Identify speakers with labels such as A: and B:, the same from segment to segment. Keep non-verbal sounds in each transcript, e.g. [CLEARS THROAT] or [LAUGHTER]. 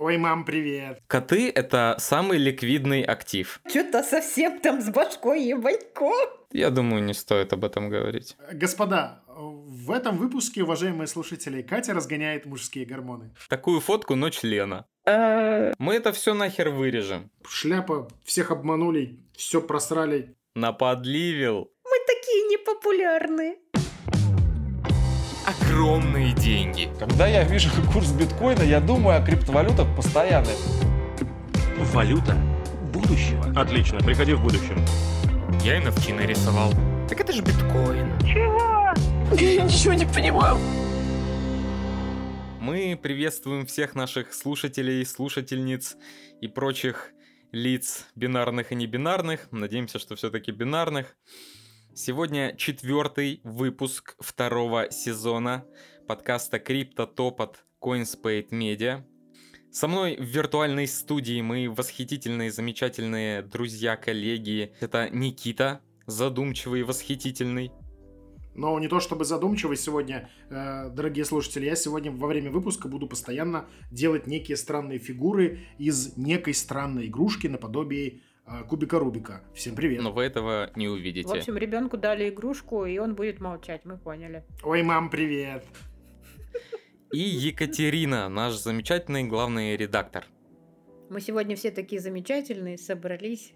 A: Ой, мам, привет.
B: Коты — это самый ликвидный актив.
C: Что-то совсем там с башкой ебанько.
B: Я думаю, не стоит об этом говорить.
A: Господа, в этом выпуске, уважаемые слушатели, Катя разгоняет мужские гормоны.
B: Такую фотку, но члена.
C: Э,
B: Мы это все нахер вырежем.
A: Шляпа, всех обманули, все просрали.
B: Наподливил.
C: Мы такие непопулярные.
B: Огромные деньги.
D: Когда я вижу курс биткоина, я думаю о криптовалютах постоянно.
E: Валюта будущего. Отлично, приходи в будущем.
B: Я NFT нарисовал. Так это же биткоин.
F: Я ничего не понимаю.
B: Мы приветствуем всех наших слушателей, слушательниц и прочих лиц бинарных и небинарных. Надеемся, что все-таки бинарных. Сегодня четвертый выпуск второго сезона подкаста Крипто Топ от CoinSpade Media. Со мной в виртуальной студии мои восхитительные, замечательные друзья, коллеги. Это Никита, задумчивый восхитительный.
A: Но не то чтобы задумчивый сегодня, э, дорогие слушатели, я сегодня во время выпуска буду постоянно делать некие странные фигуры из некой странной игрушки наподобие кубика Рубика. Всем привет.
B: Но вы этого не
C: В
B: увидите.
C: общем, ребенку дали игрушку, и он будет молчать, мы поняли.
A: Ой, мам, привет.
B: И Екатерина, наш замечательный главный редактор.
C: Мы сегодня все такие замечательные, собрались,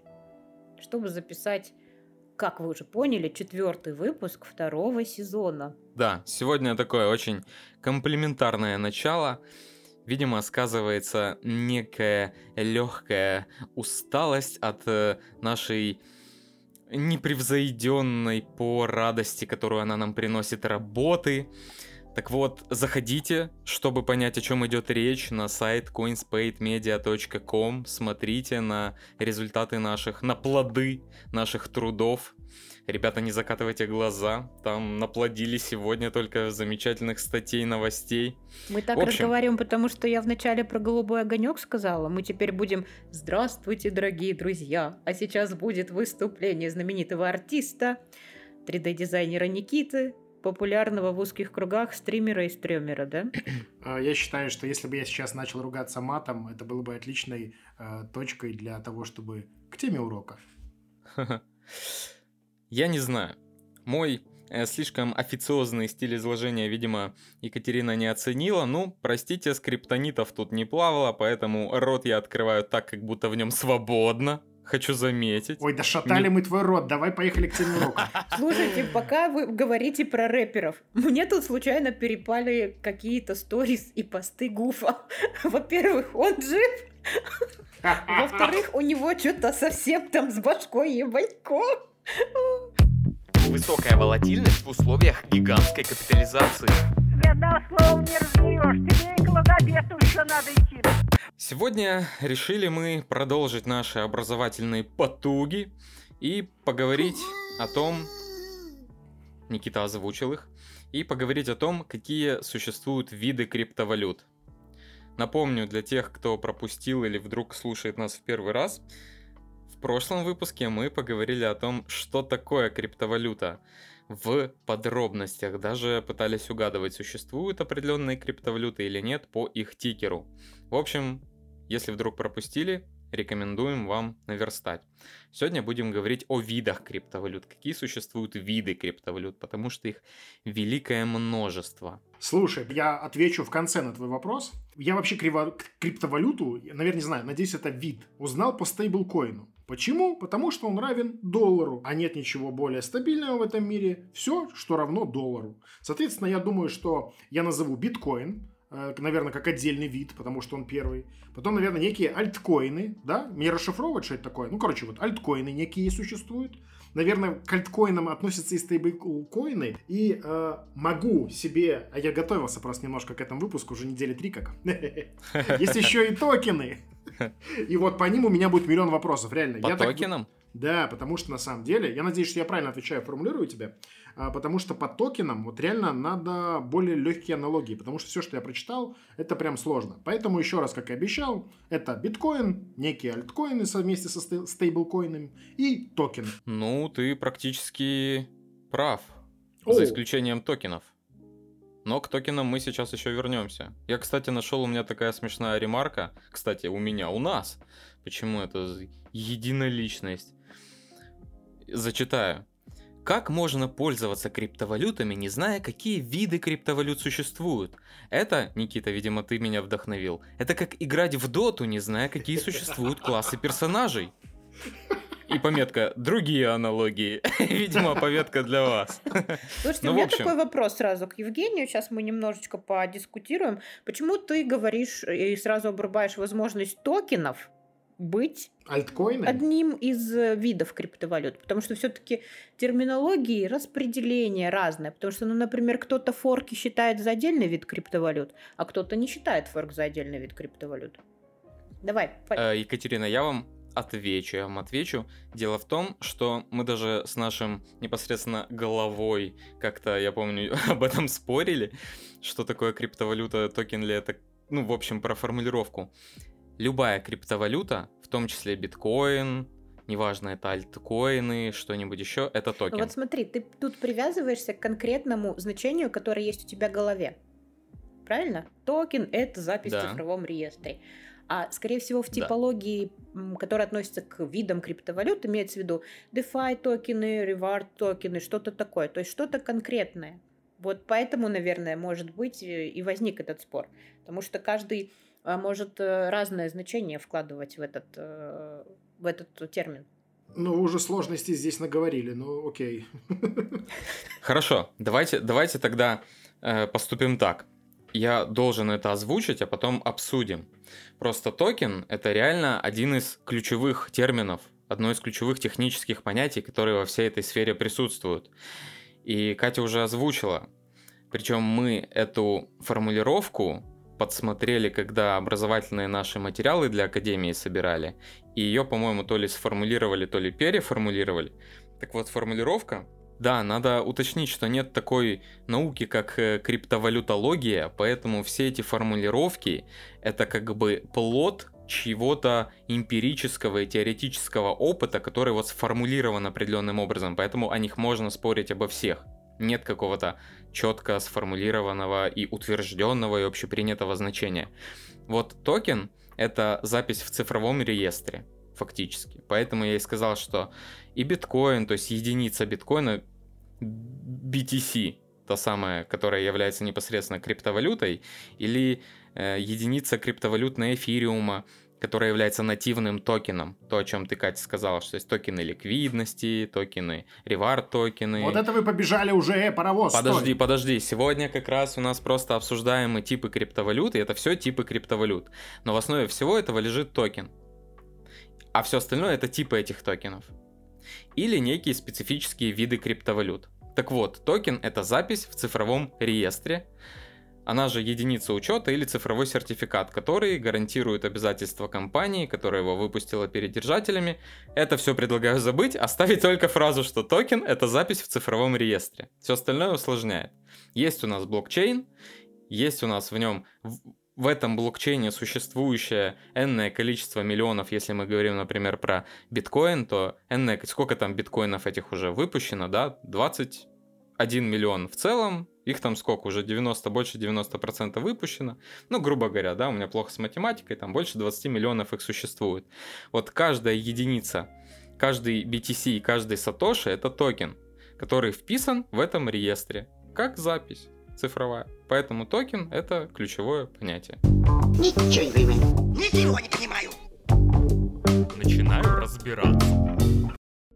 C: чтобы записать, как вы уже поняли, четвертый выпуск второго сезона.
B: Да, сегодня такое очень комплементарное начало. Видимо, сказывается некая легкая усталость от э, нашей непревзойденной по радости, которую она нам приносит работы. Так вот, заходите, чтобы понять, о чем идет речь, на сайт coinspademedia.com, смотрите на результаты наших, на плоды наших трудов. Ребята, не закатывайте глаза, там наплодили сегодня только замечательных статей, новостей.
C: Мы так
B: В общем-
C: разговариваем, потому что я вначале про голубой огонек сказала. Мы теперь будем «Здравствуйте, дорогие друзья!» А сейчас будет выступление знаменитого артиста, 3D-дизайнера Никиты, популярного в узких кругах стримера и стремера, да?
A: Э, Я считаю, что если бы я сейчас начал ругаться матом, это было бы отличной э, точкой для того, чтобы к теме урока. [LAUGHS]
B: Я не знаю. Мой э, слишком официозный стиль изложения, видимо, Екатерина не оценила. Ну, простите, скриптонитов тут не плавало, поэтому рот я открываю так, как будто в нем свободно. Хочу заметить.
A: Ой, да шатали мы твой рот, давай поехали к теме урока. [LAUGHS]
C: Слушайте, пока вы говорите про рэперов, мне тут случайно перепали какие-то сторис и посты Гуфа. [LAUGHS] Во-первых, он жив. [LAUGHS] Во-вторых, у него что-то совсем там с башкой ебанько.
B: Высокая волатильность в условиях гигантской капитализации.
F: Ни одного слова не разберешь. Тебе и к логопеду еще надо идти.
B: Сегодня решили мы продолжить наши образовательные потуги и поговорить о том, Никита озвучил их, и поговорить о том, какие существуют виды криптовалют. Напомню для тех, кто пропустил или вдруг слушает нас в первый раз, в прошлом выпуске мы поговорили о том, что такое криптовалюта в подробностях. Даже пытались угадывать, существуют определенные криптовалюты или нет по их тикеру. В общем, если вдруг пропустили, рекомендуем вам наверстать. Сегодня будем говорить о видах криптовалют. Какие существуют виды криптовалют, потому что их великое множество.
A: Слушай, я отвечу в конце на твой вопрос. Я вообще криво- криптовалюту, наверное, не знаю, надеюсь, это вид, узнал по стейблкоину. Почему? Потому что он равен доллару, а нет ничего более стабильного в этом мире. Все, что равно доллару. Соответственно, я думаю, что я назову биткоин, э, наверное, как отдельный вид, потому что он первый. Потом, наверное, некие альткоины, да? Мне расшифровывать, что это такое? Ну, короче, вот альткоины некие существуют. Наверное, к альткоинам относятся и стейблкоины. И э, могу себе... А я готовился просто немножко к этому выпуску, уже недели три как. [LAUGHS] Есть еще и токены. [LAUGHS] И вот по ним у меня будет миллион вопросов, реально.
B: По
A: Я так-
B: токенам?
A: Да, потому что на самом деле, я надеюсь, что я правильно отвечаю, формулирую тебя, потому что по токенам вот реально надо более легкие аналогии, потому что все, что я прочитал, это прям сложно. Поэтому еще раз, как и обещал, это биткоин, некие альткоины совместе со стей- стейблкоинами и токены.
B: Ну, ты практически прав.
A: О.
B: За исключением токенов. Но к токенам мы сейчас еще вернемся. Я, кстати, нашел у меня такая смешная ремарка. Кстати, у меня, у нас. Почему это единоличность? Зачитаю. Как можно пользоваться криптовалютами, не зная, какие виды криптовалют существуют? Это, Никита, видимо, ты меня вдохновил. Это как играть в доту, не зная, какие существуют классы персонажей. И пометка «Другие аналогии». [LAUGHS] Видимо, пометка для вас.
C: Слушайте,
B: Ну,
C: у меня
B: общем.
C: такой вопрос сразу к Евгению. Сейчас мы немножечко подискутируем. Почему ты говоришь и сразу обрубаешь возможность токенов быть
A: Альткоины?
C: одним из э, видов криптовалют? Потому что все-таки терминологии распределение разное. Потому что, ну, например, кто-то форки считает за отдельный вид криптовалют, а кто-то не считает форк за отдельный вид криптовалют. Давай,
B: Э, Екатерина, я вам отвечу, я вам отвечу. Дело в том, что мы даже с нашим непосредственно головой как-то, я помню, [LAUGHS] об этом спорили, что такое криптовалюта, токен ли это, ну, в общем, про формулировку. Любая криптовалюта, в том числе биткоин, неважно, это альткоины, что-нибудь еще, это
C: Ну
B: токен.
C: вот смотри, ты тут привязываешься к конкретному значению, которое есть у тебя в голове. Правильно? Токен — это запись
B: Да.
C: в цифровом реестре. А, скорее всего, в
B: Да.
C: типологии, м, которая относится к видам криптовалют, имеется в виду DeFi токены, Reward токены, что-то такое. То есть что-то конкретное. Вот поэтому, наверное, может быть, э, и возник этот спор. Потому что каждый может э, разное значение вкладывать в этот, э, в этот термин.
A: Ну, вы уже сложности здесь наговорили, ну окей. [LAUGHS]
B: Хорошо, давайте, давайте тогда э, поступим так. Я должен это озвучить, а потом обсудим. Просто токен это реально один из ключевых терминов, одно из ключевых технических понятий, которые во всей этой сфере присутствуют. И Катя уже озвучила. Причем мы эту формулировку подсмотрели, когда образовательные наши материалы для Академии собирали. И ее, по-моему, то ли сформулировали, то ли переформулировали. Так вот, формулировка да, надо уточнить, что нет такой науки, как э, криптовалютология, поэтому все эти формулировки это как бы плод чьего-то эмпирического и теоретического опыта, который вот сформулирован определенным образом, поэтому о них можно спорить обо всех. Нет какого-то четко сформулированного и утвержденного и общепринятого значения. Вот токен — это запись в цифровом реестре, фактически. Поэтому я и сказал, что и биткоин, то есть единица биткоина, BTC, та самая, которая является непосредственно криптовалютой, или э, единица криптовалютная эфириума, которая является нативным токеном. То, о чем ты, Катя, сказала, что есть токены ликвидности, токены ревард токены.
A: Вот это вы побежали уже, э, паровоз,
B: Подожди,
A: стой.
B: подожди. Сегодня как раз у нас просто обсуждаемые типы криптовалют, и это все типы криптовалют. Но в основе всего этого лежит токен. А все остальное это типы этих токенов. Или некие специфические виды криптовалют. Так вот, токен это запись в цифровом реестре, она же единица учета или цифровой сертификат, который гарантирует обязательства компании, которая его выпустила перед держателями. Это все предлагаю забыть, оставить только фразу, что токен — это запись в цифровом реестре. Все остальное усложняет. Есть у нас блокчейн, есть у нас в нем в, этом блокчейне существующее энное количество миллионов, если мы говорим, например, про биткоин, то энное, сколько там биткоинов этих уже выпущено, да, 21 миллион в целом, их там сколько, уже 90, больше 90% выпущено. Ну, грубо говоря, да, у меня плохо с математикой, там больше 20 миллионов их существует. Вот каждая единица, каждый BTC и каждый сатоши это токен, который вписан в этом реестре, как запись цифровая. Поэтому токен это ключевое понятие.
G: Ничего не понимаю. Ничего не понимаю.
E: Начинаю разбираться.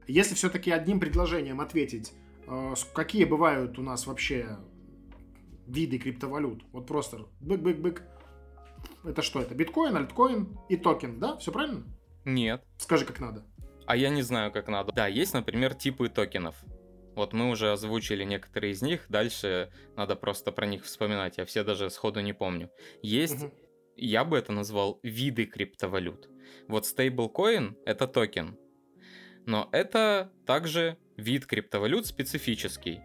A: Если все-таки одним предложением ответить, э, какие бывают у нас вообще виды криптовалют? Вот просто бык-бык-бык. Это что это? Биткоин, альткоин и токен, да? Все правильно?
B: Нет.
A: Скажи, как надо.
B: А я не знаю, как надо. Да, есть, например, типы токенов. Вот мы уже озвучили некоторые из них, дальше надо просто про них вспоминать, я все даже сходу не помню. Есть,
A: Мгм.
B: я бы это назвал виды криптовалют. Вот стейблкоин — это токен, но это также вид криптовалют специфический.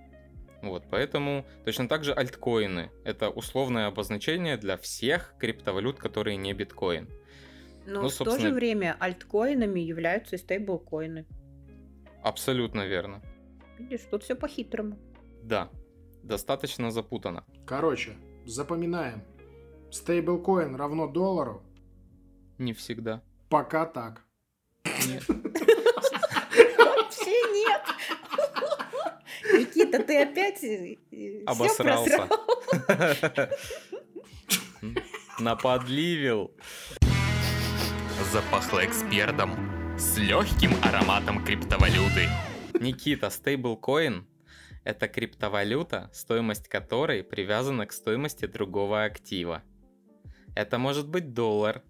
B: Вот, поэтому точно так же альткоины — это условное обозначение для всех криптовалют, которые не биткоин.
C: Но
B: Ну,
C: в то же
B: собственно-
C: время альткоинами являются и стейблкоины.
B: Абсолютно верно.
C: Видишь, тут все по-хитрому.
B: Да, достаточно запутано.
A: Короче, запоминаем. Стейблкоин равно доллару.
B: Не всегда.
A: Пока так.
B: Нет. [LAUGHS]
C: Вообще нет. Никита, ты опять э, всё
B: Обосрался. Наподливил.
E: Запахло экспертом с легким ароматом криптовалюты.
B: Никита, стейблкоин – это криптовалюта, стоимость которой привязана к стоимости другого актива. Это может быть доллар,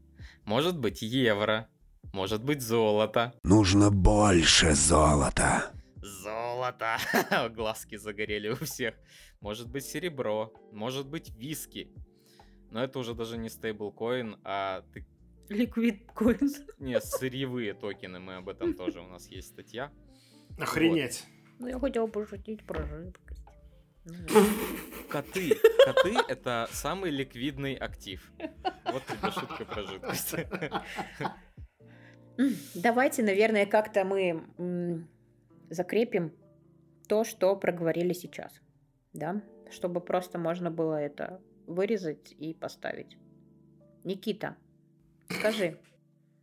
B: может быть евро, может быть золото.
G: Нужно больше золота.
B: Золото! [LAUGHS] Глазки загорели у всех. Может быть серебро, может быть виски. Но это уже даже не стейблкоин, а ты-
C: Liquid coins.
B: не, сырьевые токены. Мы об этом тоже, у нас есть статья.
A: Охренеть.
C: Ну, я хотела пошутить про жидкость. Ну, [LAUGHS]
B: Коты. Коты — это самый ликвидный актив. Вот тебе шутка про жидкость.
C: Давайте, наверное, как-то мы закрепим то, что проговорили сейчас. Да? Чтобы просто можно было это вырезать и поставить. Никита, скажи.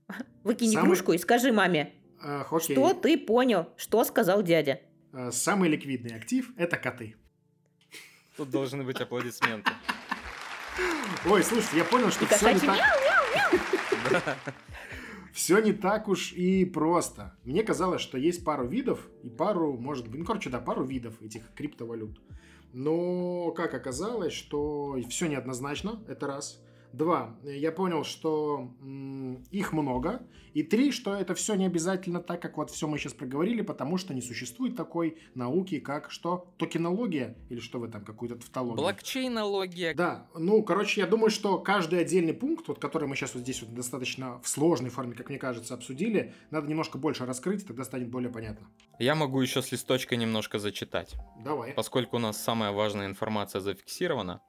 C: [LAUGHS] Выкинь
A: Самый-
C: игрушку и скажи маме,
A: окей.
C: что ты понял, что сказал дядя.
A: Э, Самый ликвидный актив – это коты.
B: Тут должны быть аплодисменты.
A: Ой, слушай, я понял, что все не так... [LAUGHS] Все не так уж и просто. Мне казалось, что есть пару видов и пару, может быть, ну, короче, да, пару видов этих криптовалют. Но, как оказалось, что все неоднозначно, это раз. Два, я понял, что м, их много. И три, что это все не обязательно так, как вот все мы сейчас проговорили, потому что не существует такой науки, как что? Токенология? Или что вы там, какую-то тавтологию?
B: Блокчейнология.
A: Да, ну, короче, я думаю, что каждый отдельный пункт, вот, который мы сейчас вот здесь вот достаточно в сложной форме, как мне кажется, обсудили, надо немножко больше раскрыть, тогда станет более понятно.
B: Я могу еще с листочка немножко зачитать.
A: Давай.
B: Поскольку у нас самая важная информация зафиксирована,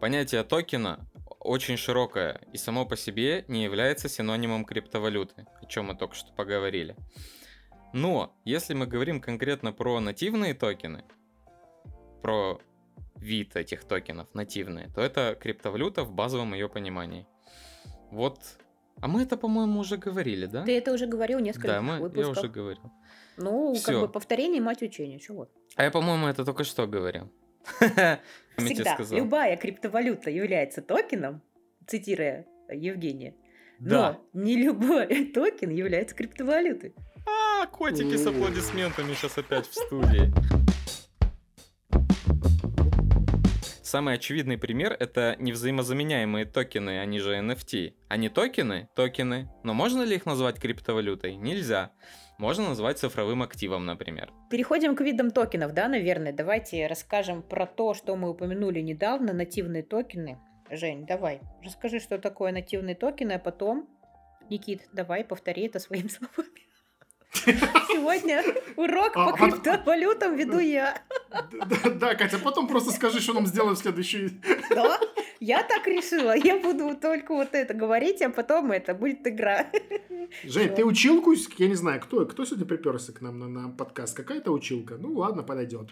B: понятие токена очень широкое и само по себе не является синонимом криптовалюты, о чем мы только что поговорили. Но если мы говорим конкретно про нативные токены, про вид этих токенов нативные, то это криптовалюта в базовом ее понимании. Вот. А мы это, по-моему, уже говорили, да?
C: Ты это уже говорил несколько
B: Да, мы, я
C: выпусков.
B: уже говорил.
C: Ну,
B: Всё.
C: как бы повторение мать учения, чего?
B: А я, по-моему, это только что говорил.
C: Всегда любая криптовалюта является токеном, цитируя Евгения.
B: Да.
C: Но не любой [LAUGHS] токен является криптовалютой.
B: А, котики с аплодисментами сейчас опять в студии. Самый очевидный пример это невзаимозаменяемые токены, они же NFT. Они токены? Токены. Но можно ли их назвать криптовалютой? Нельзя. Можно назвать цифровым активом, например.
C: Переходим к видам токенов, да, наверное. Давайте расскажем про то, что мы упомянули недавно, нативные токены. Жень, давай, расскажи, что такое нативные токены, а потом, Никит, давай повтори это своими [LAUGHS] словами. Сегодня урок
A: А,
C: по
A: а-
C: криптовалютам веду я.
A: Да, Катя, потом просто скажи, что нам сделаем в следующий...
C: Да, я так решила. Я буду только вот это говорить, а потом это будет игра.
A: Жень, ты училку, я не знаю, кто, кто сегодня приперся к нам на, на подкаст? Какая-то училка? Ну ладно, подойдет.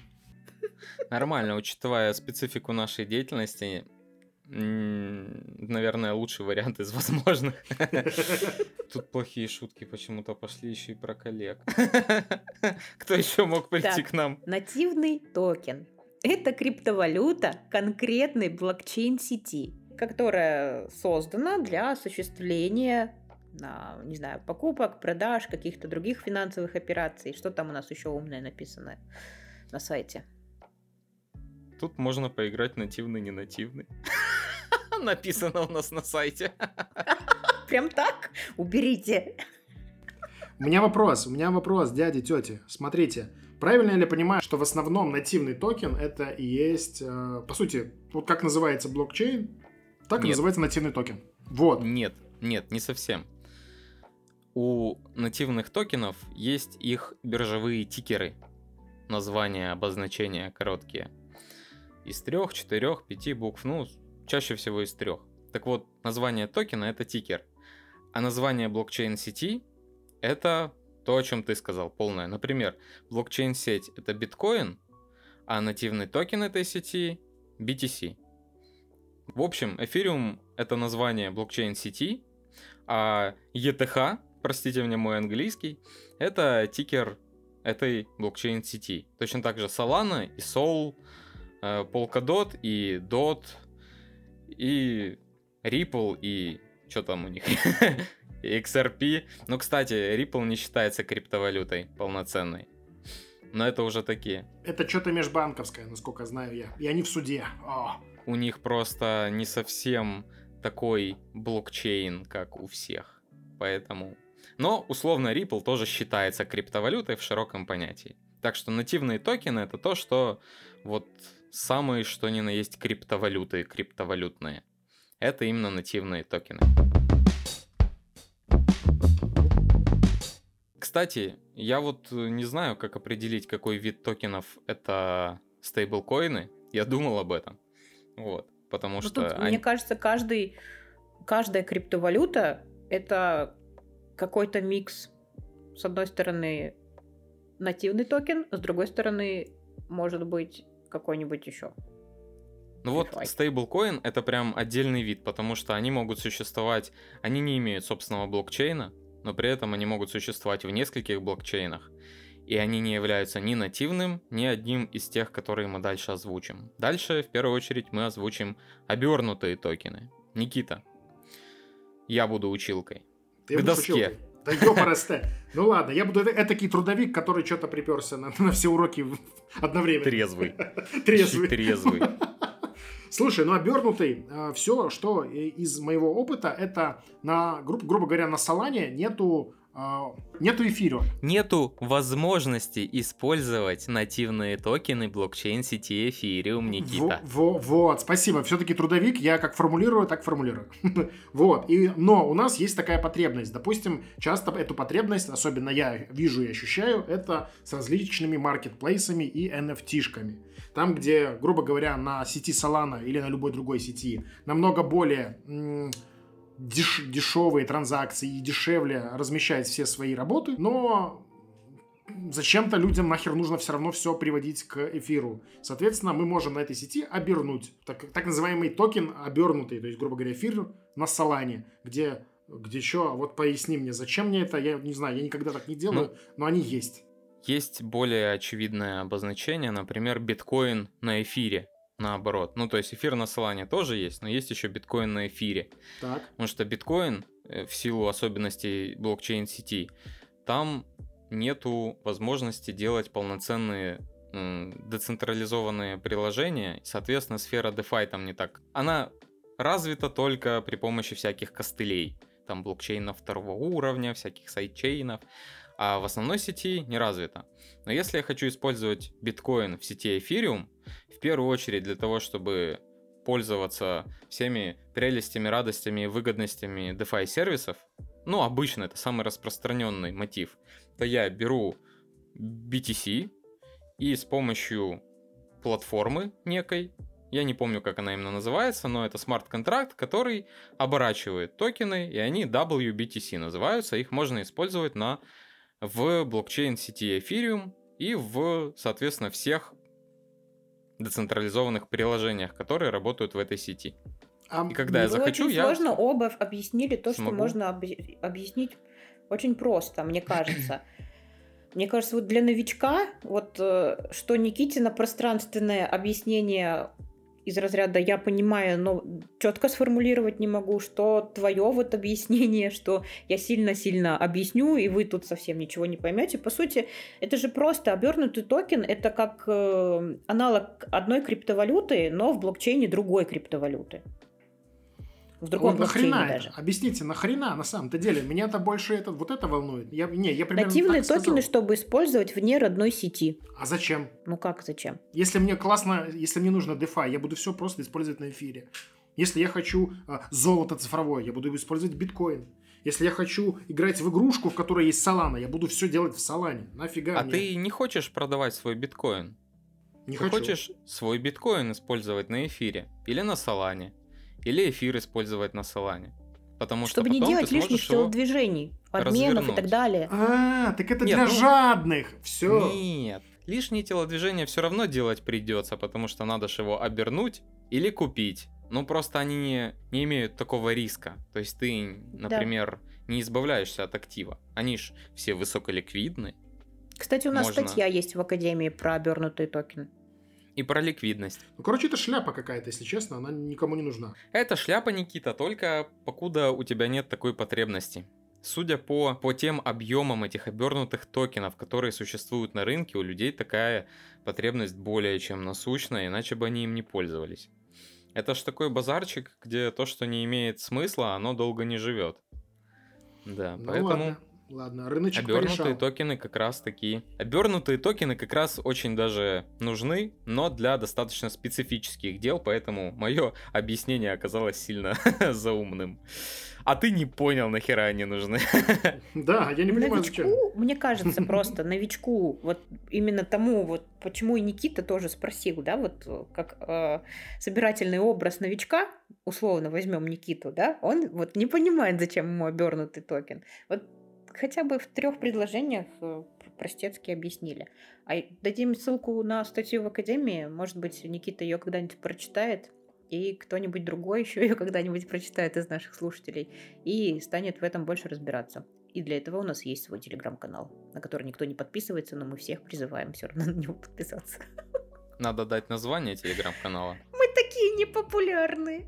B: Нормально, учитывая специфику нашей деятельности, наверное, лучший вариант из возможных. [LAUGHS] Тут плохие шутки почему-то пошли еще и про коллег. [LAUGHS] Кто еще мог прийти к нам?
C: Нативный токен. Это криптовалюта конкретной блокчейн-сети, которая создана для осуществления а, не знаю, покупок, продаж, каких-то других финансовых операций. Что там у нас еще умное написано на сайте?
B: Тут можно поиграть нативный, не нативный. Написано у нас на сайте. [LAUGHS]
C: Прям так? Уберите.
A: У меня вопрос, у меня вопрос, дяди, тети. Смотрите, правильно я ли понимаю, что в основном нативный токен это и есть, э, по сути, вот как называется блокчейн, так и
B: Нет.
A: называется нативный токен. Вот.
B: Нет, нет, не совсем. У нативных токенов есть их биржевые тикеры. Названия, обозначения короткие. Из трех, четырех, пяти букв. Ну, чаще всего из трех. Так вот, название токена это тикер. А название блокчейн-сети это то, о чем ты сказал, полное. Например, блокчейн-сеть это биткоин, а нативный токен этой сети BTC. В общем, Ethereum это название блокчейн-сети, а ETH, простите мне мой английский, это тикер этой блокчейн-сети. Точно так же Solana и Sol, э, Polkadot и DOT, и Ripple, и что там у них? [LAUGHS] XRP. Ну, кстати, Ripple не считается криптовалютой полноценной. Но это уже такие.
A: Это что-то межбанковское, насколько знаю я. И они в суде. О.
B: У них просто не совсем такой блокчейн, как у всех. Поэтому... Но, условно, Ripple тоже считается криптовалютой в широком понятии. Так что нативные токены это то, что вот самые что ни на есть криптовалюты, криптовалютные. Это именно нативные токены. Кстати, я вот э, не знаю, как определить, какой вид токенов это стейблкоины. Я думал об этом. Вот. Потому
C: Ну,
B: что
C: тут,
B: они-
C: мне кажется, каждый, каждая криптовалюта это какой-то микс. С одной стороны, нативный токен, с другой стороны, может быть, какой-нибудь еще.
B: Ну вот стейблкоин это прям отдельный вид, потому что они могут существовать, они не имеют собственного блокчейна, но при этом они могут существовать в нескольких блокчейнах. И они не являются ни нативным, ни одним из тех, которые мы дальше озвучим. Дальше, в первую очередь, мы озвучим обернутые токены. Никита, я буду училкой.
A: Ты
B: К доске.
A: училкой. Да ёпарасте. Ну ладно, я буду э- этакий трудовик, который что-то приперся на, на все уроки одновременно.
B: Трезвый. [LAUGHS]
A: Трезвый.
B: Трезвый.
A: Слушай, ну обернутый, все, что э, из моего опыта, это на, гру- грубо говоря, на Солане нету, нету эфира.
B: Нету возможности использовать нативные токены блокчейн сети Ethereum, Никита.
A: Во- во- вот, спасибо. Все-таки трудовик, я как формулирую, так формулирую. [LAUGHS] вот, и, но у нас есть такая потребность. Допустим, часто эту потребность, особенно я вижу и ощущаю, это с различными маркетплейсами и NFT-шками. Там, где, грубо говоря, на сети Solana или на любой другой сети намного более деш- дешевые транзакции и дешевле размещать все свои работы, но зачем-то людям нахер нужно все равно все приводить к эфиру. Соответственно, мы можем на этой сети обернуть. Так, так называемый токен обернутый, то есть, грубо говоря, эфир на Солане, где где что, вот поясни мне, зачем мне это, я не знаю, я никогда так не делаю, но они есть.
B: Есть более очевидное обозначение, например, биткоин на эфире, наоборот. Ну, то есть эфир на Solana тоже есть, но есть еще биткоин на эфире.
A: Так.
B: Потому что биткоин, э, в силу особенностей блокчейн-сети, там нету возможности делать полноценные децентрализованные приложения. Соответственно, сфера DeFi там не так. Она развита только при помощи всяких костылей. Там блокчейнов второго уровня, всяких сайдчейнов. А в основной сети не развита. Но если я хочу использовать биткоин в сети в первую очередь для того, чтобы пользоваться всеми прелестями, радостями и выгодностями DeFi сервисов, ну, обычно это самый распространенный мотив, то я беру BTC и с помощью платформы некой, я не помню, как она именно называется, но это смарт-контракт, который оборачивает токены, и они WBTC называются, их можно использовать на, в блокчейн-сети Ethereum и в, соответственно, всех децентрализованных приложениях, которые работают в этой сети.
A: А
B: И когда я захочу,
C: очень
B: я...
C: сложно оба объяснили то, что
B: смогу.
C: можно объ- объяснить очень просто, мне кажется. [CLEARS THROAT] Мне кажется, вот для новичка, вот э, что Никитина пространственное объяснение из разряда «я понимаю, но четко сформулировать не могу», что твое вот объяснение, [LAUGHS] что я сильно-сильно объясню, и вы тут совсем ничего не поймете. По сути, это же просто обернутый токен, это как э, аналог одной криптовалюты, но в блокчейне другой криптовалюты. В другом
A: Вот
C: блокчейне
A: нахрена
C: даже.
A: это? Объясните, нахрена на самом-то деле? Меня-то больше это, вот это волнует. Я, не, я примерно
C: Нативные
A: так сказал.
C: токены, чтобы использовать вне родной сети.
A: А зачем?
C: Ну как, зачем?
A: Если мне классно, если мне нужно DeFi, я буду все просто использовать на эфире. Если я хочу а, золото цифровое, я буду использовать биткоин. Если я хочу играть в игрушку, в которой есть Solana, я буду все делать в Солане. Нафига
B: А
A: мне?
B: ты не хочешь продавать свой биткоин?
A: не
B: ты
A: хочу.
B: хочешь свой биткоин использовать на эфире или на Солане, или эфир использовать на Солане. Потому
C: Чтобы
B: что
C: не делать лишних телодвижений, обменов и так далее.
A: А, так это
B: Нет,
A: для
B: ну-
A: жадных. Все.
B: Нет, Лишние телодвижения все равно делать придется, потому что надо же его обернуть или купить. Ну, просто они не, не имеют такого риска. То есть ты, например, не избавляешься от актива. Они ж все высоколиквидны.
C: Кстати, у нас
B: Можно.
C: статья есть в Академии про обернутый токен.
B: И про ликвидность.
A: Ну, короче, это шляпа какая-то, если честно, она никому не нужна.
B: Это шляпа, Никита, только покуда у тебя нет такой потребности. Судя по, по тем объемам этих обернутых токенов, которые существуют на рынке, у людей такая потребность более чем насущная, иначе бы они им не пользовались. Это ж такой базарчик, где то, что не имеет смысла, оно долго не живет. Да,
A: Ну,
B: поэтому
A: ладно, ладно, рыночек
B: обернутые
A: порешал.
B: токены как раз такие. Обернутые токены как раз очень даже нужны, но для достаточно специфических дел, поэтому мое объяснение оказалось сильно [LAUGHS] заумным. А ты не понял, нахера они нужны. [LAUGHS]
A: Да, я не понимаю, зачем.
C: Новичку, мне кажется, [LAUGHS] просто новичку, вот именно тому, вот почему и Никита тоже спросил, да, вот э, как э, собирательный образ новичка, условно возьмем Никиту, да, он вот не понимает, зачем ему обернутый токен. Вот хотя бы в трех предложениях э, простецки объяснили. А дадим ссылку на статью в Академии, может быть, Никита ее когда-нибудь прочитает, и кто-нибудь другой [LAUGHS] еще ее когда-нибудь прочитает из наших слушателей и станет в этом больше разбираться. И для этого у нас есть свой телеграм-канал, на который никто не подписывается, но мы всех призываем все равно [LAUGHS] на него подписаться.
B: Надо дать название телеграм-канала.
C: Мы такие непопулярные.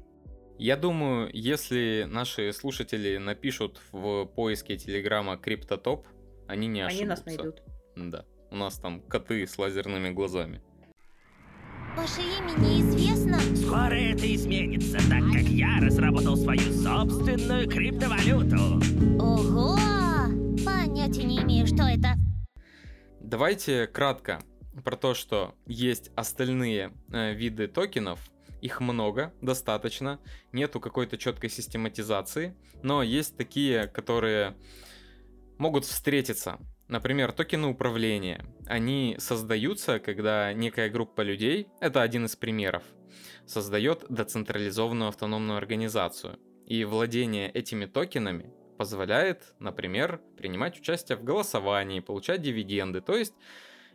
B: Я думаю, если наши слушатели напишут в поиске телеграма криптотоп, они не ошибутся.
C: Они нас найдут.
B: Да. У нас там коты с лазерными глазами.
H: Ваше имя неизвестно?
I: Скоро это изменится, так как я разработал свою собственную криптовалюту.
H: Ого! Понятия не имею, что это.
B: Давайте кратко про то, что есть остальные э, виды токенов. Их много, достаточно. Нету какой-то четкой систематизации. Но есть такие, которые могут встретиться. Например, токены управления. Они создаются, когда некая группа людей, это один из примеров, создает децентрализованную автономную организацию. И владение этими токенами позволяет, например, принимать участие в голосовании, получать дивиденды, то есть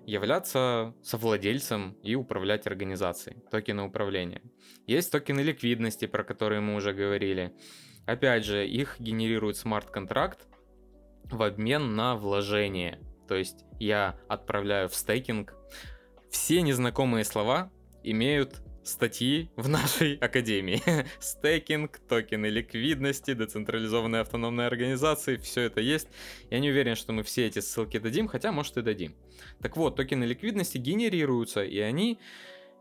B: являться совладельцем и управлять организацией, токены управления. Есть токены ликвидности, про которые мы уже говорили. Опять же, их генерирует смарт-контракт в обмен на вложение. То есть я отправляю в стейкинг. Все незнакомые слова имеют статьи в нашей академии. [LAUGHS] Стейкинг, токены ликвидности, децентрализованные автономные организации, все это есть. Я не уверен, что мы все эти ссылки дадим, хотя, может, и дадим. Так вот, токены ликвидности генерируются, и они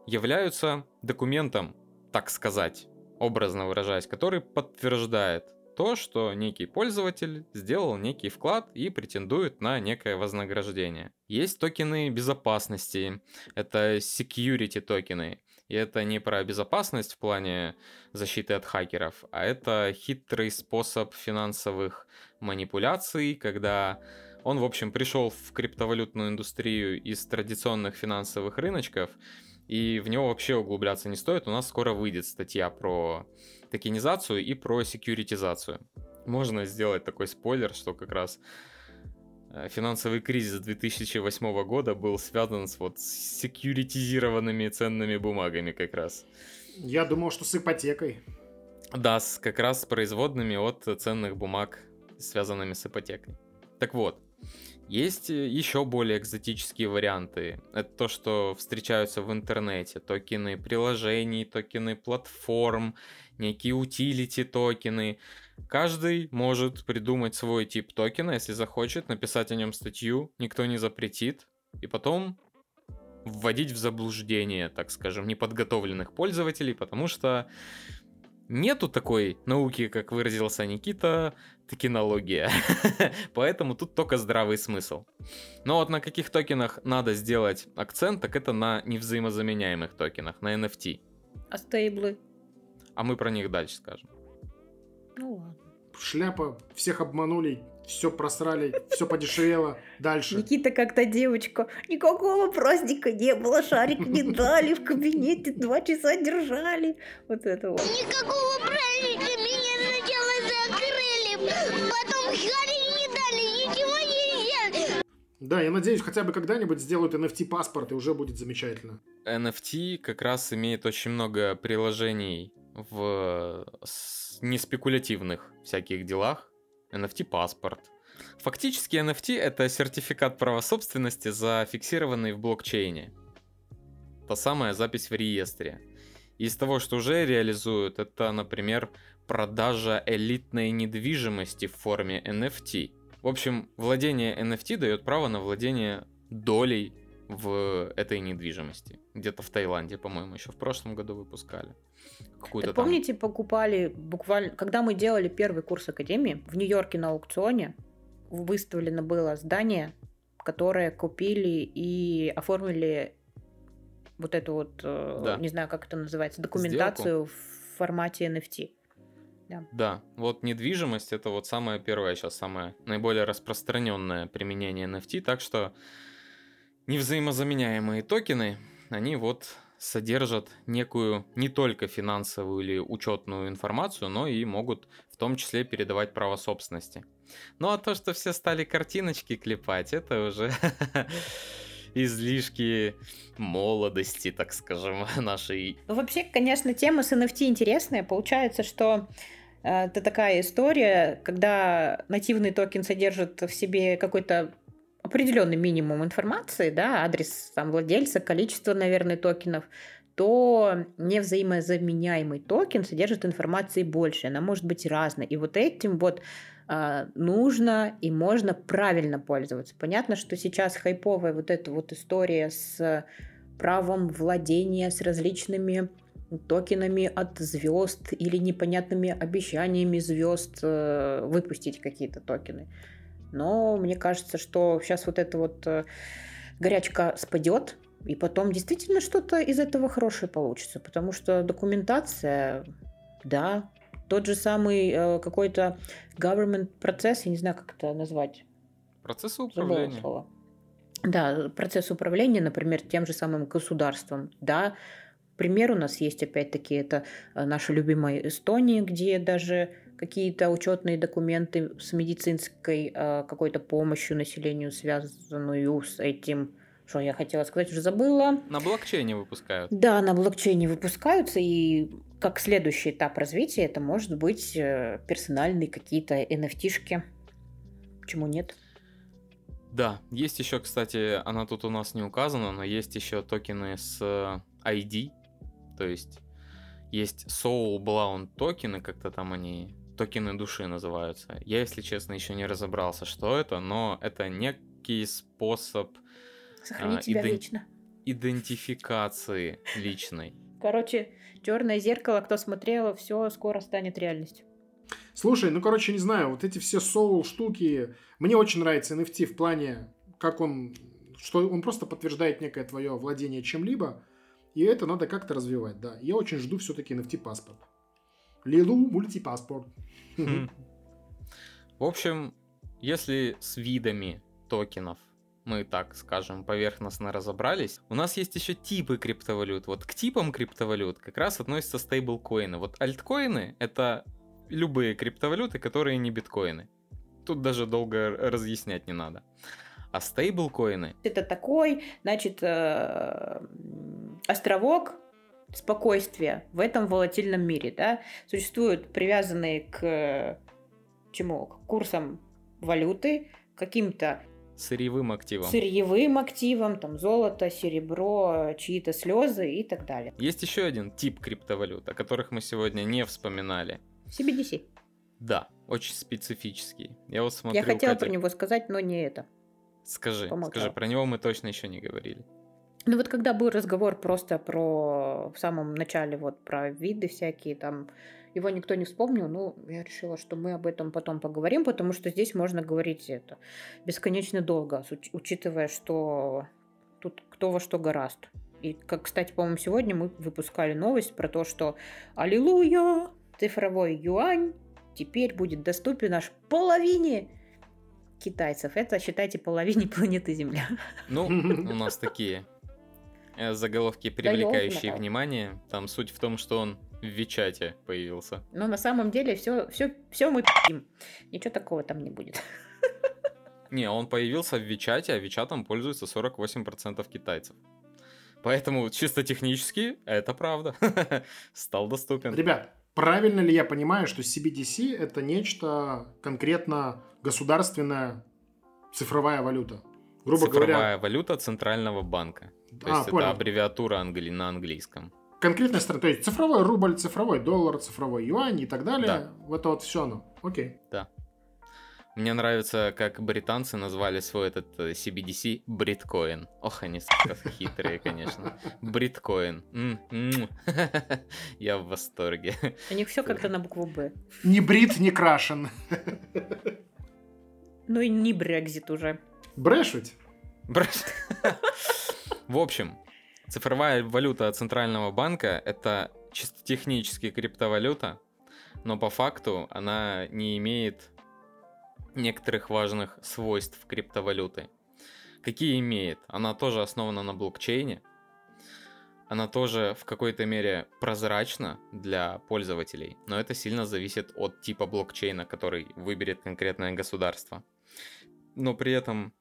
B: являются документом, так сказать, образно выражаясь, который подтверждает то, что некий пользователь сделал некий вклад и претендует на некое вознаграждение. Есть токены безопасности, это security токены. И это не про безопасность в плане защиты от хакеров, а это хитрый способ финансовых манипуляций, когда он, в общем, пришел в криптовалютную индустрию из традиционных финансовых рыночков, и в него вообще углубляться не стоит. У нас скоро выйдет статья про токенизацию и про секьюритизацию. Можно сделать такой спойлер, что как раз финансовый кризис 2008 года был связан с вот секьюритизированными ценными бумагами как раз.
A: Я думал, что с ипотекой.
B: Да, с, как раз с производными от ценных бумаг, связанными с ипотекой. Так вот, есть еще более экзотические варианты. Это то, что встречаются в интернете. Токены приложений, токены платформ, некие утилити токены. Каждый может придумать свой тип токена, если захочет, написать о нем статью, никто не запретит. И потом вводить в заблуждение, так скажем, неподготовленных пользователей, потому что нету такой науки, как выразился Никита, токенология. [LAUGHS] Поэтому тут только здравый смысл. Но вот на каких токенах надо сделать акцент, так это на невзаимозаменяемых токенах, на NFT.
C: А стейблы?
B: А мы про них дальше скажем.
C: Ну ладно.
A: Шляпа, всех обманули, все просрали, все подешевело. Дальше.
C: Никита как-то девочка. Никакого праздника не было, шарик не дали, в кабинете два часа держали. Вот это вот.
H: Никакого праздника меня сначала закрыли, потом Харри не дали, ничего нельзя.
A: Да, я надеюсь, хотя бы когда-нибудь сделают NFT-паспорт, и уже будет замечательно.
B: NFT как раз имеет очень много приложений в неспекулятивных всяких делах. NFT-паспорт. Фактически NFT это сертификат права собственности, зафиксированный в блокчейне. Та самая запись в реестре. Из того, что уже реализуют, это, например, продажа элитной недвижимости в форме NFT. В общем, владение NFT дает право на владение долей в этой недвижимости. Где-то в Таиланде, по-моему, еще в прошлом году выпускали. Какую-то
C: Так
B: там...
C: помните, покупали буквально, когда мы делали первый курс Академии, в Нью-Йорке на аукционе выставлено было здание, которое купили и оформили вот эту вот, э,
B: Да.
C: не знаю, как это называется, документацию в формате NFT.
B: Да, вот недвижимость это вот самое первое сейчас, самое наиболее распространенное применение NFT, так что невзаимозаменяемые токены, они вот содержат некую не только финансовую или учетную информацию, но и могут в том числе передавать право собственности. Ну а то, что все стали картиночки клепать, это уже [LAUGHS] излишки молодости, так скажем, [LAUGHS] нашей
C: Ну, вообще, конечно, тема с NFT интересная. Получается, что э, это такая история, когда нативный токен содержит в себе какой-то определенный минимум информации, да, адрес там, владельца, количество, наверное, токенов, то невзаимозаменяемый токен содержит информации больше, она может быть разной. И вот этим вот а, нужно и можно правильно пользоваться. Понятно, что сейчас хайповая вот эта вот история с правом владения, с различными токенами от звезд или непонятными обещаниями звезд э, выпустить какие-то токены. Но мне кажется, что сейчас вот эта вот э, горячка спадет, и потом действительно что-то из этого хорошее получится, потому что документация, да, тот же самый э, какой-то government процесс, я не знаю, как это назвать,
B: процессы
C: забыла
B: управления.
C: слово. Да, процесс управления, например, тем же самым государством. Да, пример у нас есть, опять-таки, это э, наша любимая Эстония, где даже какие-то учетные документы с медицинской э, какой-то помощью населению, связанную с этим, что я хотела сказать, уже забыла.
B: На блокчейне выпускают.
C: Да, на блокчейне выпускаются, и как следующий этап развития это может быть э, персональные какие-то NFT-шки. Почему нет?
B: Да, есть еще, кстати, она тут у нас не указана, но есть еще токены с э, ID, то есть есть Soul Bound токены, как-то там они, токены души называются. Я, если честно, еще не разобрался, что это, но это некий способ
C: Сохранить
B: А,
C: себя
B: иден-
C: вечно.
B: идентификации личной.
C: Короче, черное зеркало, кто смотрел, все скоро станет реальностью.
A: Слушай, ну, короче, не знаю, вот эти все соул штуки, мне очень нравится NFT в плане, как он, что он просто подтверждает некое твое владение чем-либо, и это надо как-то развивать, да. Я очень жду все-таки NFT-паспорт. Лилу мультипаспорт.
B: Хм. В общем, если с видами токенов мы, так скажем, поверхностно разобрались, у нас есть еще типы криптовалют. Вот к типам криптовалют как раз относятся стейблкоины. Вот альткоины — это любые криптовалюты, которые не биткоины. Тут даже долго разъяснять не надо. А стейблкоины
C: Это такой, значит, э, островок спокойствия в этом волатильном мире, да, существуют привязанные к чему? К курсам валюты, каким-то
B: сырьевым активом.
C: сырьевым активам, там золото, серебро, чьи-то слезы и так далее.
B: Есть еще один тип криптовалют, о которых мы сегодня не вспоминали.
C: CBDC.
B: Да, очень специфический. Я вот смотрю,
C: Я хотела
B: Катя,
C: про него сказать, но не это.
B: Скажи,
C: помолчала.
B: скажи, про него мы точно еще не говорили.
C: Ну вот когда был разговор просто про в самом начале вот про виды всякие там его никто не вспомнил, ну я решила, что мы об этом потом поговорим, потому что здесь можно говорить это бесконечно долго, учитывая, что тут кто во что гораст. И как, кстати, по-моему, сегодня мы выпускали новость про то, что Аллилуйя! Цифровой юань теперь будет доступен аж половине китайцев. Это, считайте, половине [LAUGHS] планеты Земля.
B: Ну, [LAUGHS] у нас такие заголовки, привлекающие
C: ёлки-моталки.
B: внимание. Там суть в том, что он в Вичате появился.
C: Но на самом деле все, все, все мы пи***м. Ничего такого там не будет. [LAUGHS]
B: Не, он появился в Вичате, а Вичатом пользуется 48% китайцев. Поэтому чисто технически это правда. [LAUGHS] Стал доступен.
A: Ребят, правильно ли я понимаю, что CBDC это нечто конкретно государственная цифровая валюта? Грубо
B: Цифровая
A: говоря,
B: валюта центрального банка. То
A: А,
B: есть
A: понял.
B: это аббревиатура англи- на английском.
A: конкретная страна, то есть цифровой рубль, цифровой доллар, цифровой юань и так далее.
B: Да.
A: Вот это вот все оно. Окей.
B: Мне нравится, как британцы назвали свой этот э, CBDC бриткоин. Ох, они хитрые, конечно. [LAUGHS] Бриткоин. [LAUGHS] Я в восторге.
C: У них все как-то на букву Б.
A: Ни брит, ни крашен.
C: Ну и не Брекзит уже.
A: Брешуть?
B: Брось. [LAUGHS] В общем, цифровая валюта Центрального банка — это чисто технически криптовалюта, но по факту она не имеет некоторых важных свойств криптовалюты. Какие имеет? Она тоже основана на блокчейне, она тоже в какой-то мере прозрачна для пользователей, но это сильно зависит от типа блокчейна, который выберет конкретное государство. Но при этом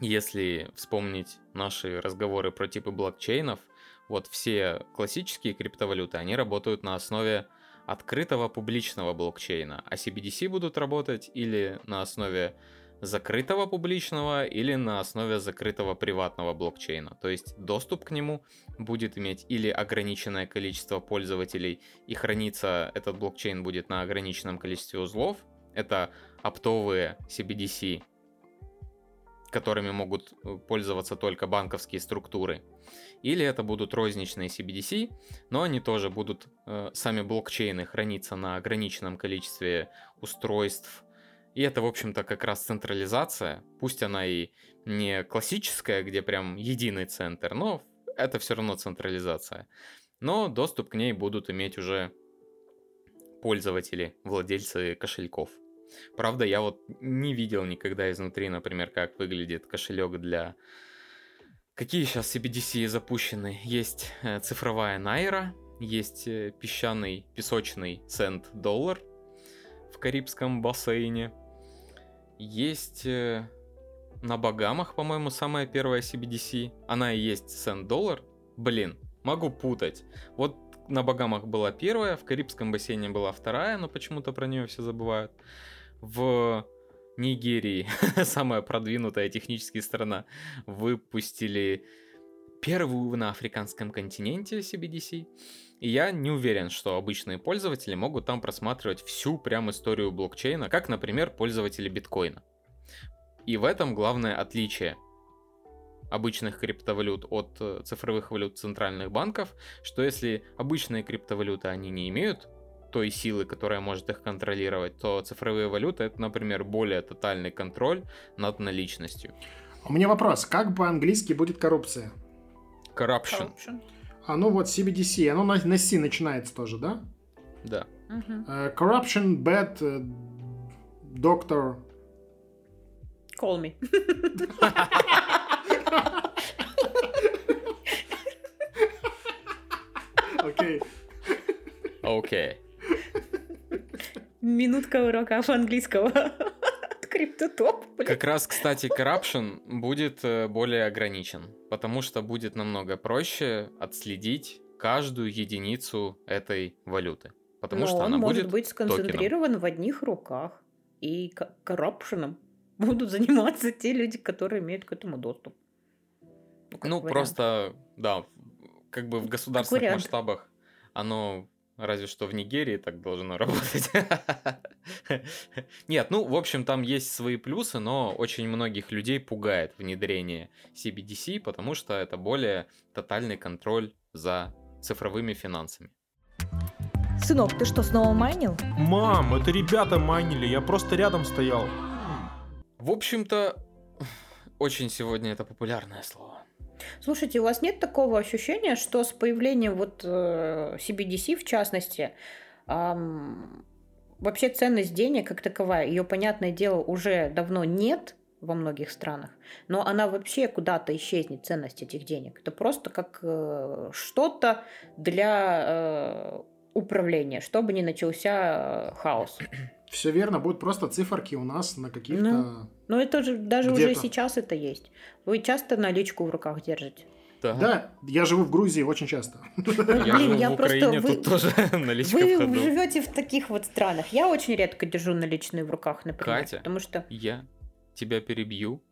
B: если вспомнить наши разговоры про типы блокчейнов, вот все классические криптовалюты, они работают на основе открытого публичного блокчейна, а CBDC будут работать или на основе закрытого публичного, или на основе закрытого приватного блокчейна. То есть доступ к нему будет иметь или ограниченное количество пользователей, и храниться этот блокчейн будет на ограниченном количестве узлов. Это оптовые CBDC, которыми могут э, пользоваться только банковские структуры. Или это будут розничные CBDC, но они тоже будут, э, сами блокчейны, храниться на ограниченном количестве устройств. И это, в общем-то, как раз централизация. Пусть она и не классическая, где прям единый центр, но это все равно централизация. Но доступ к ней будут иметь уже пользователи, владельцы кошельков. Правда, я вот не видел никогда изнутри, например, как выглядит кошелек для... Какие сейчас CBDC запущены? Есть э, цифровая найра, есть э, песчаный песочный цент доллар в Карибском бассейне, есть э, на Багамах, по-моему, самая первая CBDC, она и есть цент доллар. Блин, могу путать. Вот на Багамах была первая, в Карибском бассейне была вторая, но почему-то про нее все забывают. В Нигерии, [LAUGHS] самая продвинутая технически страна, выпустили первую на африканском континенте CBDC. И я не уверен, что обычные пользователи могут там просматривать всю прям историю блокчейна, как, например, пользователи биткоина. И в этом главное отличие обычных криптовалют от э, цифровых валют центральных банков, что если обычные криптовалюты они не имеют той силы, которая может их контролировать, то цифровые валюты это, например, более тотальный контроль над наличностью.
A: У меня вопрос. Как по-английски будет коррупция?
B: Corruption,
C: Corruption.
A: А ну вот CBDC, оно на, на C начинается тоже, да?
B: да.
A: Э, corruption, bad, э, doctor.
C: Call me. [LAUGHS]
A: Окей.
B: Окей.
C: Минутка урока английского от [LAUGHS] Криптотоп.
B: Как раз, кстати, corruption будет э, более ограничен, потому что будет намного проще отследить каждую единицу этой валюты. Потому
C: Но
B: что
C: он
B: она
C: может
B: будет
C: быть сконцентрирован в одних руках. И ко- коррупшеном [LAUGHS] будут заниматься те люди, которые имеют к этому доступ.
B: Ну,
C: вариант.
B: просто, да, как бы в государственных масштабах оно разве что в Нигерии так должно [LAUGHS] работать. Нет, ну, в общем, там есть свои плюсы, но очень многих людей пугает внедрение CBDC, потому что это более тотальный контроль за цифровыми финансами.
J: Сынок, ты что, снова майнил?
K: Мам, это ребята майнили, я просто рядом стоял.
B: В общем-то, [SIGHS] очень сегодня это популярное слово.
C: Слушайте, у вас нет такого ощущения, что с появлением вот э, CBDC в частности, вообще ценность денег как таковая, ее, понятное дело, уже давно нет во многих странах, но она вообще куда-то исчезнет, ценность этих денег. Это просто как э, что-то для э, управления, чтобы не начался э, хаос.
A: Все верно, будут просто циферки у нас на каких-то...
C: Ну, Но это же даже уже сейчас это есть. Вы часто наличку в руках держите?
B: Да.
A: Да, я живу в Грузии очень часто.
B: Я
C: Блин,
B: живу
C: я
B: в
C: просто-
B: Украине,
C: вы-
B: тут тоже [LAUGHS] наличка в
C: Вы
B: ходу.
C: живете в таких вот странах. Я очень редко держу наличные в руках, например.
B: Катя.
C: Потому что
B: Я тебя перебью,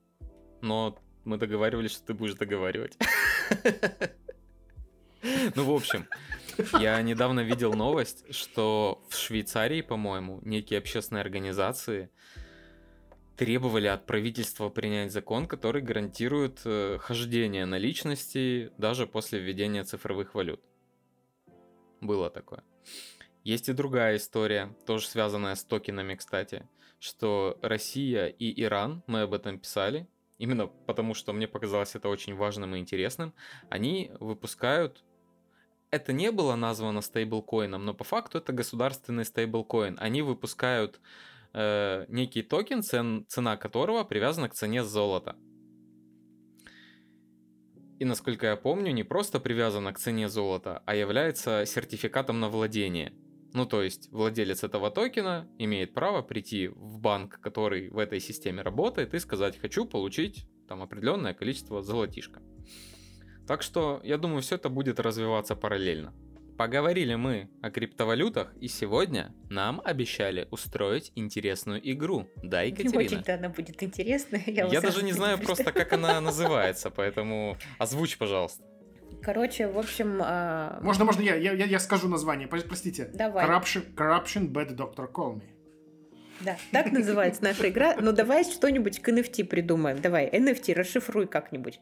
B: но мы договаривались, что ты будешь договаривать. [LAUGHS] [LAUGHS] Ну, в общем, я недавно видел новость, что в Швейцарии, по-моему, некие общественные организации требовали от правительства принять закон, который гарантирует э, хождение наличности даже после введения цифровых валют. Было такое. Есть и другая история, тоже связанная с токенами, кстати, что Россия и Иран, мы об этом писали, именно потому что мне показалось это очень важным и интересным, они выпускают это не было названо стейблкоином, но по факту это государственный стейблкоин. Они выпускают э, некий токен, цен, цена которого привязана к цене золота. И насколько я помню, не просто привязана к цене золота, а является сертификатом на владение. Ну, то есть владелец этого токена имеет право прийти в банк, который в этой системе работает, и сказать, хочу получить там определенное количество золотишка. Так что, я думаю, все это будет развиваться параллельно. Поговорили мы о криптовалютах, и сегодня нам обещали устроить интересную игру. Да, Екатерина?
C: очень-то она будет интересная. Я,
B: Я, даже не знаю просто, как она [LAUGHS] называется, поэтому озвучь, пожалуйста.
C: Короче, в общем... а,
A: Можно, можно, я, я, я- скажу название, Про- простите.
C: Давай.
A: Corruption, corruption Bad Doctor Call Me.
C: Да, так называется наша игра. Ну, давай что-нибудь к NFT придумаем. Давай, NFT расшифруй как-нибудь.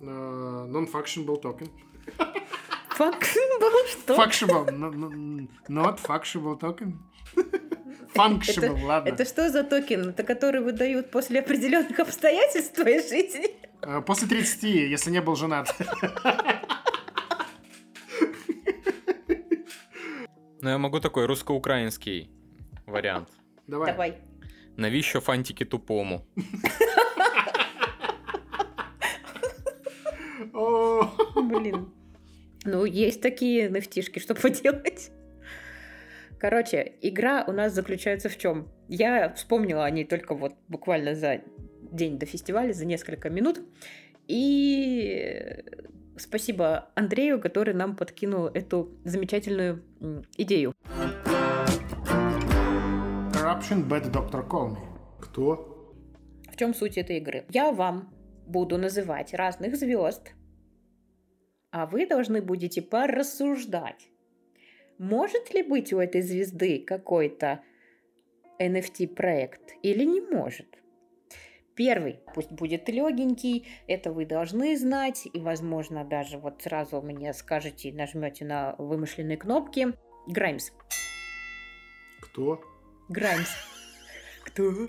A: Э, Non-functional token.
C: Было что?
A: Functional, no- no- not functional token. Functional, ладно.
C: Это что за токен? Это который выдают после определенных обстоятельств в твоей жизни?
A: Э, После 30, если не был женат.
B: Но я могу такой русско-украинский вариант.
A: Давай.
C: Давай.
B: Навіщо фантики тупому?
A: О,
C: Блин. Ну, есть такие nft что поделать? Короче, игра у нас заключается в чем? Я вспомнила о ней только вот буквально за день до фестиваля, за несколько минут. И спасибо Андрею, который нам подкинул эту замечательную идею.
A: Corruption Bad Doctor Call Me. Кто?
C: В чем суть этой игры? Я вам буду называть разных звезд, а вы должны будете порассуждать, может ли быть у этой звезды какой-то NFT-проект или не может. Первый, пусть будет легенький, это вы должны знать, и, возможно, даже вот сразу мне скажете, нажмете на вымышленные кнопки. Граймс.
A: Кто?
C: Граймс. Кто?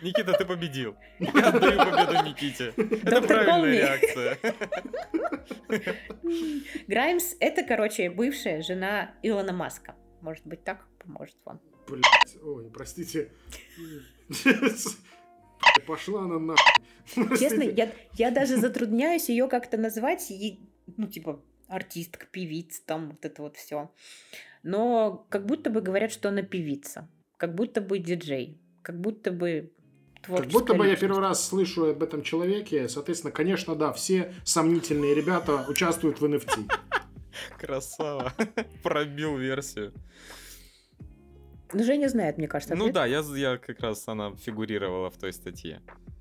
B: Никита, ты победил. Я отдаю победу Никите. Это правильная реакция.
C: Граймс – это, короче, бывшая жена Илона Маска. Может быть, так поможет вам.
A: Блять, ой, простите. Пошла она на.
C: Честно, я, я даже затрудняюсь ее как-то назвать, и, ну, типа, артистка, певица, там вот это вот все. Но как будто бы говорят, что она певица, как будто бы диджей, как будто бы
A: Как
C: творческая
A: будто бы я первый раз слышу об этом человеке. Соответственно, конечно, да, все сомнительные ребята участвуют в NFT. [LAUGHS]
B: Красава. [LAUGHS] Пробил версию.
C: Ну, Женя знает, мне кажется,
B: Ну
C: ответ.
B: да, я, я как раз она фигурировала в той статье.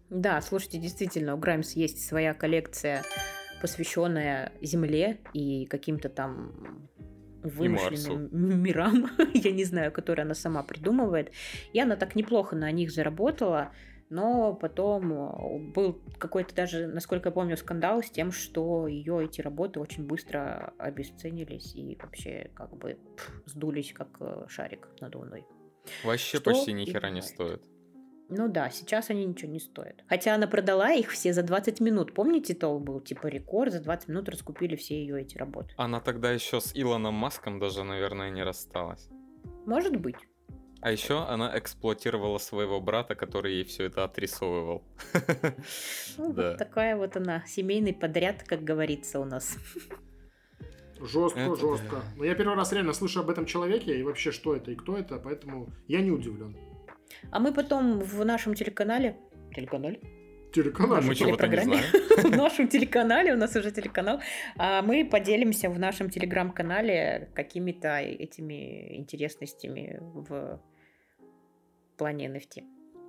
C: Да, слушайте, действительно, у Граймс есть своя коллекция, посвященная Земле и каким-то там вымышленным [LAUGHS] мирам, я не знаю, которые она сама придумывает. И она так неплохо на них заработала, но потом э, был какой-то даже, насколько я помню, скандал с тем, что ее эти работы очень быстро обесценились и вообще как бы пф, сдулись как э, шарик надувной.
B: Вообще
C: Что
B: почти ни хера не стоит.
C: Ну да, сейчас они ничего не стоят. Хотя она продала их все за 20 минут. Помните, то был типа рекорд, за 20 минут раскупили все ее эти работы.
B: Она тогда еще с Илоном Маском даже, наверное, не рассталась.
C: Может быть.
B: А еще она эксплуатировала своего брата, который ей все это отрисовывал. [LAUGHS]
C: Ну,
B: Да.
C: Вот такая вот она, семейный подряд, как говорится у нас.
A: Жестко,
B: Это
A: жестко.
B: да.
A: Но я первый раз реально слышу об этом человеке и вообще, что это и кто это, поэтому я не удивлен.
C: А мы потом в нашем телеканале... Телеканале?
A: Телеканал.
B: А мы чего-то не знаем. [LAUGHS]
C: В нашем телеканале, у нас уже телеканал, а мы поделимся в нашем телеграм-канале какими-то этими интересностями в плане NFT.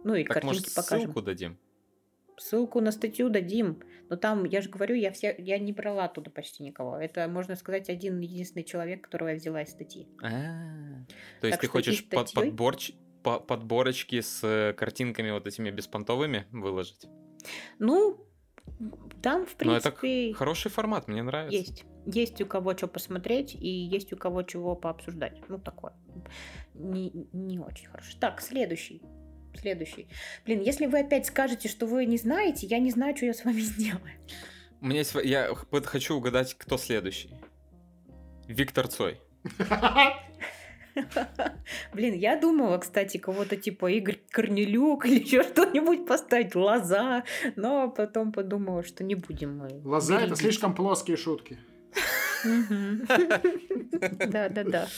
C: Ну и
B: Так,
C: картинки
B: может,
C: покажем.
B: ссылку дадим?
C: Ссылку на статью дадим. Но там, я же говорю, я, все, я не брала оттуда почти никого. Это, можно сказать, один единственный человек, которого я взяла из статьи.
B: А, То есть
C: Так
B: ты хочешь под- подборч- по- подборочки с картинками вот этими беспонтовыми выложить?
C: Ну, там, в
B: Ну, это
C: принципе,
B: Хороший формат, мне нравится.
C: есть. Есть у кого что посмотреть и есть у кого чего пообсуждать. Ну, такое. Не, не очень хорошо. Так, следующий. Следующий. Блин, если вы опять скажете, что вы не знаете, я не знаю, что я с вами [LAUGHS] сделаю.
B: В- Я хочу угадать, кто следующий. Виктор Цой. [LAUGHS] [LAUGHS]
C: Блин, я думала, кстати, кого-то типа Игорь Корнелюк [LAUGHS] или еще что-нибудь поставить, Лоза, но потом подумала, что не будем мы.
A: Лоза это слишком плоские шутки.
C: Да-да-да. [LAUGHS]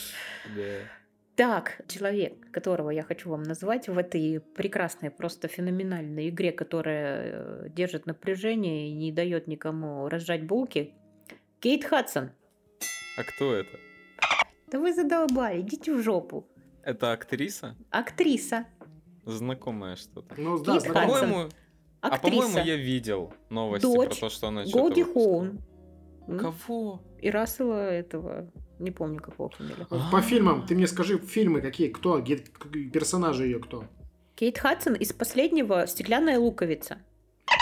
C: Так, человек, которого я хочу вам назвать в этой прекрасной, просто феноменальной игре, которая э, держит напряжение и не дает никому разжать булки, Кейт Хадсон.
B: А кто это?
C: Да вы задолбали, идите в жопу.
B: Это актриса?
C: Актриса.
B: Знакомая что-то.
A: Ну да,
C: Кейт
A: знакомый.
C: Хадсон.
B: По-моему, а по-моему, я видел новости
C: Дочь
B: про то, что она
C: Голди. Хоун.
B: Кого?
C: И Рассела этого, не помню какого фамилия.
A: По фильмам, ты мне скажи, фильмы какие, кто, персонажи ее кто?
C: Кейт Хадсон из последнего «Стеклянная луковица».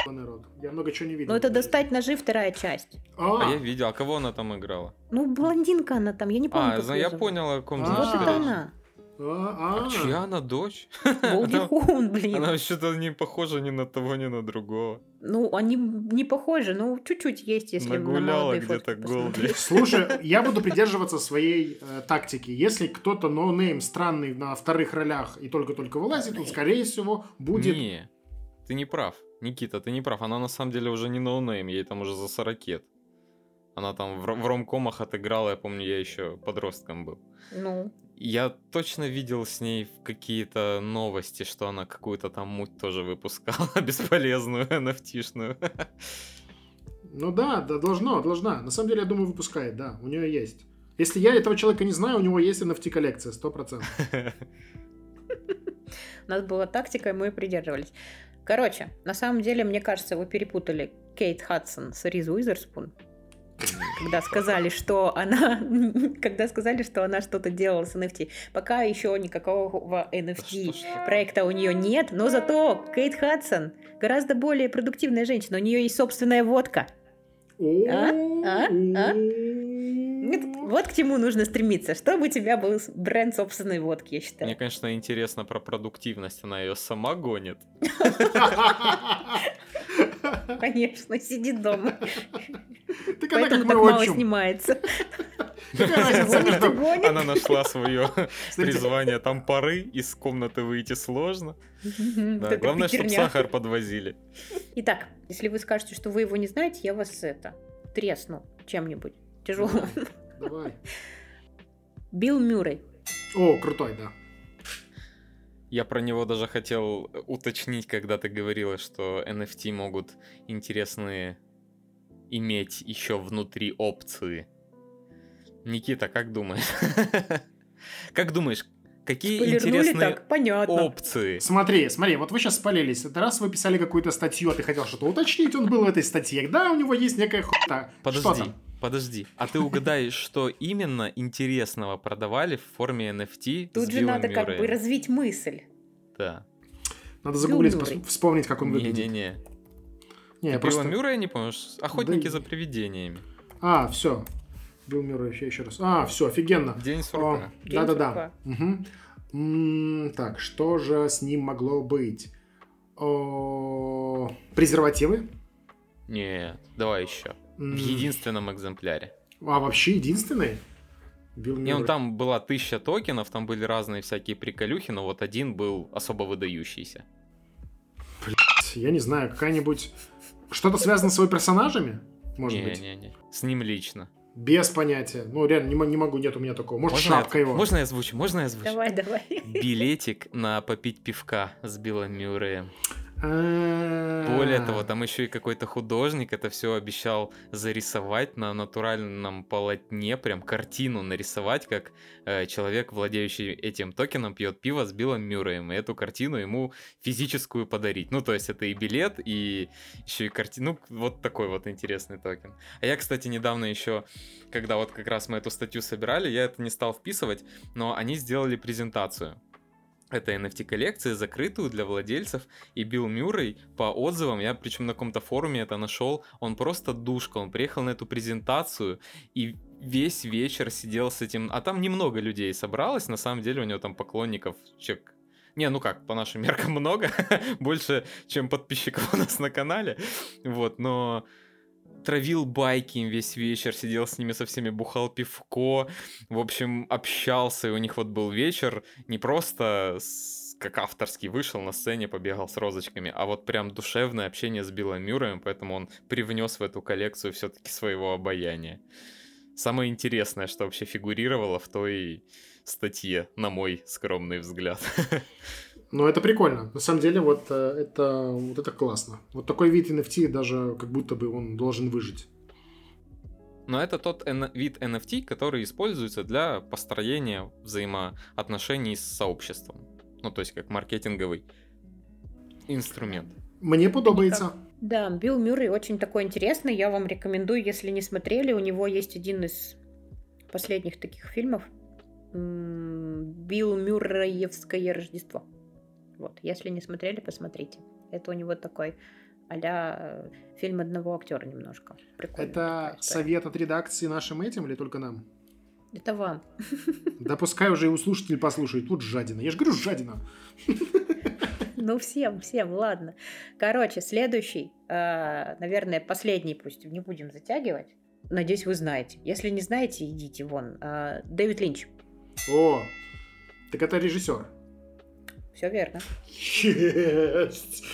A: Народ. Я много чего не видел.
C: Ну, это «Достать ножи» вторая часть.
B: А
A: А,
B: я видел. А кого она там играла?
C: Ну, блондинка она там, я не помню,
B: А, я
C: зовут.
B: понял, о ком
A: А,
B: ты
C: Вот это она.
A: а,
B: А
A: а.
B: чья она дочь? [LAUGHS]
C: Голди Хоун, блин.
B: Она что-то не похожа ни на того, ни на другого.
C: Ну, они не похожи, ну, чуть-чуть есть, если на
B: Нагуляла
C: молодые
B: где-то. Голди. [LAUGHS]
A: Слушай, я буду придерживаться своей э, тактики. Если кто-то ноунейм странный на вторых ролях и только-только вылазит, он, скорее всего, будет...
B: Не, ты не прав. Никита, ты не прав. Она на самом деле уже не ноунейм, ей там уже за 40 Она там в, в ромкомах отыграла, я помню, я еще подростком был.
C: Ну,
B: Я точно видел с ней какие-то новости, что она какую-то там муть тоже выпускала, [LAUGHS] бесполезную, nft
A: Ну да, да, должно, должна. На самом деле, я думаю, выпускает, да, у нее есть. Если я этого человека не знаю, у него есть NFT-коллекция, 100%.
C: у нас была тактика, и мы придерживались. Короче, на самом деле, мне кажется, вы перепутали Кейт Хадсон с Риз Уизерспун. Когда сказали, что она, [LAUGHS] когда сказали, что она что-то делала с NFT, пока еще никакого NFT проекта у нее нет, но зато Кейт Хадсон гораздо более продуктивная женщина, у нее есть собственная водка. А? А? А? Нет, Вот к чему нужно стремиться, чтобы у тебя был бренд собственной водки, я
B: Мне,
C: считаю.
B: конечно, интересно про продуктивность. Она ее сама гонит.
C: Конечно, сидит дома,
A: Так она
C: поэтому
A: как
C: так
A: мой
C: мало
A: отчим.
C: снимается. [LAUGHS]
B: Она нашла свое призвание. Там пары, из комнаты выйти сложно.
C: Вот
B: главное, чтобы сахар подвозили.
C: Итак, если вы скажете, что вы его не знаете, я вас это тресну чем-нибудь тяжелым.
A: Давай.
C: Билл Мюррей.
A: О, крутой, да.
B: Я про него даже хотел уточнить, когда ты говорила, что NFT могут интересные иметь еще внутри опции. Никита, как думаешь? [LAUGHS] Как думаешь, какие
C: Спойлернули
B: интересные
C: так, понятно.
B: опции?
A: Смотри, смотри, вот вы сейчас спалились. Это раз вы писали какую-то статью, а ты хотел что-то уточнить, он был в этой статье. Да, у него есть некая хуйта. Что
B: Подожди,
A: там?
B: Подожди. А ты угадаешь, что именно интересного продавали в форме NFT
C: Тут же надо как бы развить мысль.
B: Да.
A: Надо загуглить, пос- вспомнить, как он выглядит.
B: Не-не-не.
A: Не, я просто...
B: Мюррея не помнишь? Охотники
A: Да-
B: за привидениями.
A: А, все. Билл Мюррей, еще, еще раз. А, все, офигенно.
B: День сурка.
A: Да-да-да. Так, что же с ним могло быть? О, Презервативы?
B: Нет, давай еще. В единственном экземпляре.
A: А вообще единственный? Билл
B: Не, он
A: Мюррей.
B: там была тысяча токенов, там были разные всякие приколюхи, но вот один был особо выдающийся.
A: Я не знаю, какая-нибудь... Что-то связано с его персонажами? Может быть?
B: Не-не-не. С ним лично.
A: Без понятия. Ну, реально, не, не могу, нет у меня такого. Может,
B: Можно
A: шапка
B: я,
A: его.
B: можно я озвучу? Можно я озвучу?
C: Давай, давай.
B: Билетик на попить пивка с Биллом Мюрреем.
A: А,
B: Более того, там еще и какой-то художник это все обещал зарисовать на натуральном полотне, прям картину нарисовать, как э, человек, владеющий этим токеном, пьет пиво с Биллом Мюрреем, и эту картину ему физическую подарить. Ну, то есть это и билет, и еще и картину. Ну, вот такой вот интересный токен. А я, кстати, недавно еще, когда вот как раз мы эту статью собирали, я это не стал вписывать, но они сделали презентацию этой NFT-коллекции, закрытую для владельцев, и Билл Мюррей, по отзывам, я причем на каком-то форуме это нашел, он просто душка, он приехал на эту презентацию, и весь вечер сидел с этим, а там немного людей собралось, на самом деле у него там поклонников человек не, ну как, по нашим меркам [LAUGHS] много, больше, чем подписчиков у нас на канале, вот, но травил байки им весь вечер, сидел с ними со всеми, бухал пивко, в общем, общался, и у них вот был вечер не просто с- как авторский вышел на сцене, побегал с розочками, а вот прям душевное общение с Биллом Мюрреем, поэтому он привнес в эту коллекцию все-таки своего обаяния. Самое интересное, что вообще фигурировало в той статье, на мой скромный взгляд. [LAUGHS]
A: Ну, это прикольно. На самом деле, вот э, это, вот это классно. Вот такой вид NFT даже как будто бы он должен выжить.
B: Но это тот вид NFT, который используется для построения взаимоотношений с сообществом. Ну, то есть как маркетинговый инструмент.
A: Мне подобается.
C: Да, Билл Мюррей очень такой интересный. Я вам рекомендую, если не смотрели, у него есть один из последних таких фильмов. Билл Мюрреевское Рождество. Вот, если не смотрели, посмотрите. Это у него такой а фильм одного актера немножко. Прикольно.
A: Это совет от редакции нашим этим или только нам?
C: Это вам. [LAUGHS]
A: Да пускай уже и у слушателей послушают. Тут жадина. Я же говорю, жадина. [LAUGHS]
C: Ну, всем, всем, ладно. Короче, следующий, э, наверное, последний, пусть не будем затягивать. Надеюсь, вы знаете. Если не знаете, идите вон. Э, Дэвид Линч.
A: О, так это режиссер.
C: Все верно.
A: Есть.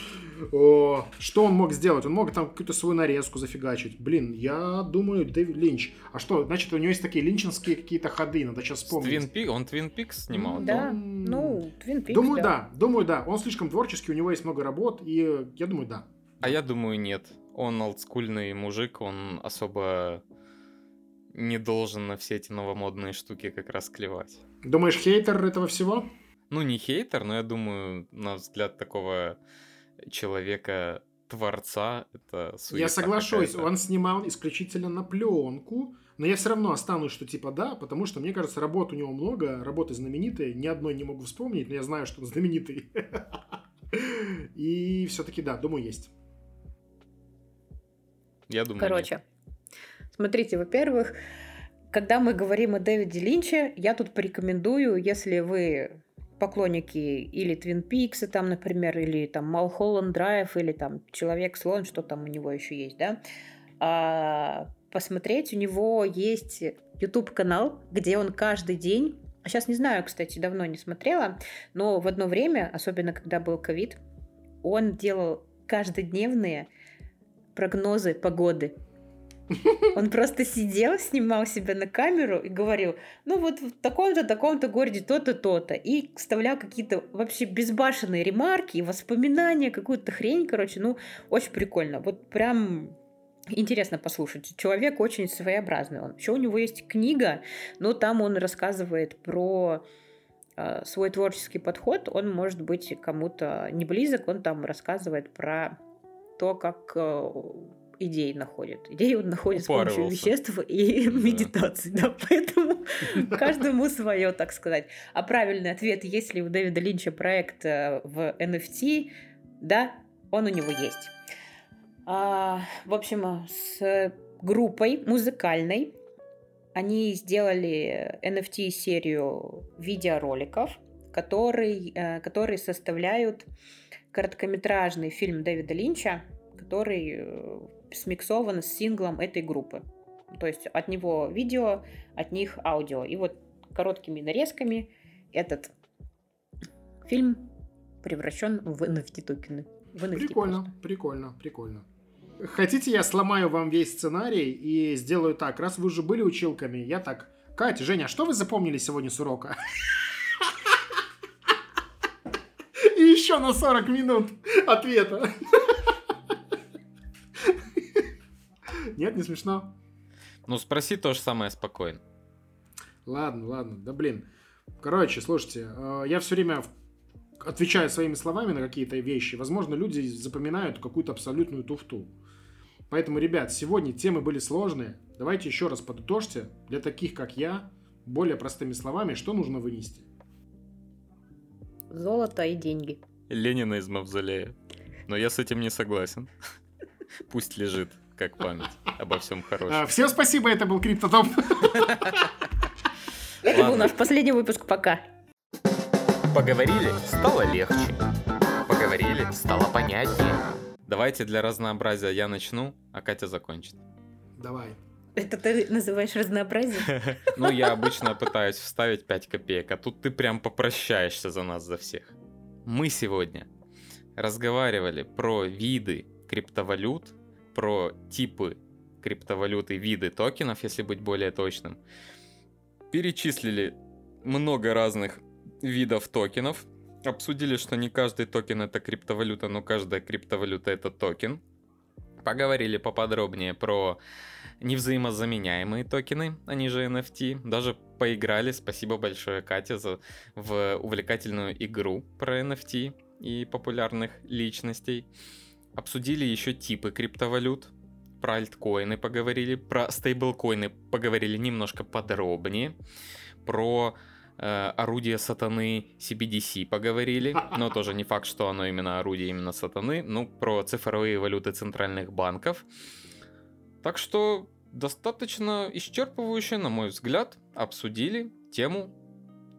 A: О, что он мог сделать? Он мог там какую-то свою нарезку зафигачить. Блин, я думаю, Дэвид Линч. А что, значит, у него есть такие линчинские какие-то ходы, надо сейчас вспомнить.
B: Twin Peaks, он Twin Peaks снимал?
C: Да, ну, Твин Пикс,
A: Думаю, да. Думаю, да. Он слишком творческий, у него есть много работ, и я думаю, да.
B: А я думаю, нет. Он олдскульный мужик, он особо не должен на все эти новомодные штуки как раз клевать.
A: Думаешь, хейтер этого всего?
B: Ну, не хейтер, но я думаю, на взгляд такого человека творца это суета
A: Я соглашусь, он снимал исключительно на пленку, но я все равно останусь, что типа да, потому что мне кажется, работ у него много, работы знаменитые, ни одной не могу вспомнить, но я знаю, что он знаменитый. [LAUGHS] И все-таки да, думаю, есть.
B: Я думаю,
C: Короче, смотрите, во-первых, когда мы говорим о Дэвиде Линче, я тут порекомендую, если вы поклонники или Твин Пикса, там, например, или там Малхолланд Драйв, или там Человек-слон, что там у него еще есть, да, а, посмотреть, у него есть YouTube-канал, где он каждый день, сейчас не знаю, кстати, давно не смотрела, но в одно время, особенно когда был ковид, он делал каждодневные прогнозы погоды. Он просто сидел, снимал себя на камеру и говорил, ну вот в таком-то, таком-то городе то-то, то-то. И вставлял какие-то вообще безбашенные ремарки воспоминания, какую-то хрень, короче, ну, очень прикольно. Вот прям интересно послушать. Человек очень своеобразный он. Еще у него есть книга, но там он рассказывает про э, свой творческий подход. Он может быть кому-то не близок, он там рассказывает про то, как э, идеи находит. Идеи он находит с помощью веществ и [LAUGHS] медитации, да, поэтому [LAUGHS] каждому свое, так сказать. А правильный ответ, есть ли у Дэвида Линча проект э, в NFT, да, он у него есть. А, в общем, с группой музыкальной они сделали NFT-серию видеороликов, который, э, которые составляют короткометражный фильм Дэвида Линча, который э, смиксован с синглом этой группы. То есть от него видео, от них аудио. И вот короткими нарезками этот фильм превращен в NFT токены. В NFT
A: Прикольно,
C: просто.
A: прикольно, прикольно. Хотите, я сломаю вам весь сценарий и сделаю так. Раз вы уже были училками, я так. Катя, Женя, а что вы запомнили сегодня с урока? [LAUGHS] И еще на 40 минут ответа. Нет, не смешно?
B: Ну, спроси то же самое спокойно.
A: Ладно, ладно, да блин. Короче, слушайте, э, я все время отвечаю своими словами на какие-то вещи. Возможно, люди запоминают какую-то абсолютную туфту. Поэтому, ребят, сегодня темы были сложные. Давайте еще раз подытожьте для таких, как я, более простыми словами, что нужно вынести.
C: Золото и деньги.
B: Ленина из Мавзолея. Но я с этим не согласен. Пусть лежит, как память обо всем хорошем.
A: Всем спасибо, это был Криптотоп. [LAUGHS]
C: Это был наш последний выпуск. Пока.
E: Поговорили, стало легче. Поговорили, стало понятнее.
B: Давайте для разнообразия я начну, а Катя закончит.
A: Давай.
C: Это ты называешь разнообразие? [LAUGHS]
B: Ну, я обычно пытаюсь вставить 5 копеек, а тут ты прям попрощаешься за нас, за всех. Мы сегодня разговаривали про виды криптовалют, про типы криптовалют и виды токенов, если быть более точным. Перечислили много разных видов токенов. Обсудили, что не каждый токен это криптовалюта, но каждая криптовалюта это токен. Поговорили поподробнее про невзаимозаменяемые токены, они же NFT. Даже поиграли, спасибо большое, Катя, за, в увлекательную игру про NFT и популярных личностей. Обсудили еще типы криптовалют, про альткоины поговорили, про стейблкоины поговорили немножко подробнее, про э, орудие сатаны CBDC поговорили, но [LAUGHS] тоже не факт, что оно именно орудие именно сатаны, ну, про цифровые валюты центральных банков. Так что достаточно исчерпывающе, на мой взгляд, обсудили тему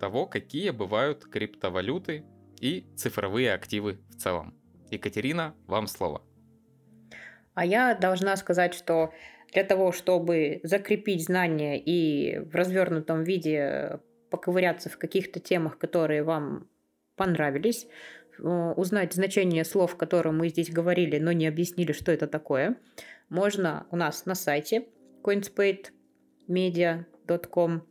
B: того, какие бывают криптовалюты и цифровые активы в целом. Екатерина, вам слово.
C: А я должна сказать, что для того, чтобы закрепить знания и в развернутом виде поковыряться в каких-то темах, которые вам понравились, э, узнать значение слов, которые мы здесь говорили, но не объяснили, что это такое, можно у нас на сайте coinspademedia.com.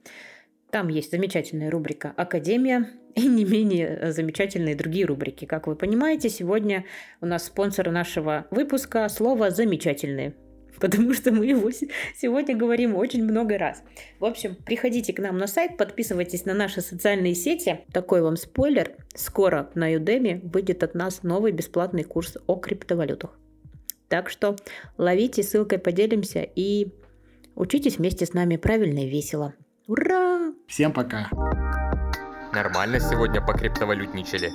C: Там есть замечательная рубрика «Академия» и не менее замечательные другие рубрики. Как вы понимаете, сегодня у нас спонсор нашего выпуска слово «замечательные», потому что мы его се- сегодня говорим очень много раз. В общем, приходите к нам на сайт, подписывайтесь на наши социальные сети. Такой вам спойлер. Скоро на Udemy выйдет от нас новый бесплатный курс о криптовалютах. Так что ловите, ссылкой поделимся и учитесь вместе с нами правильно и весело. Ура!
A: Всем пока.
E: Нормально сегодня покриптовалютничали.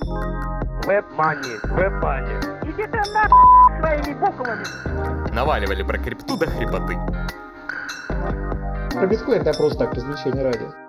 F: Веб-мани, веб-мани. Иди ты нахуй своими буквами.
E: Наваливали про крипту до хрипоты.
L: Про биткоин это я просто так, развлечения ради.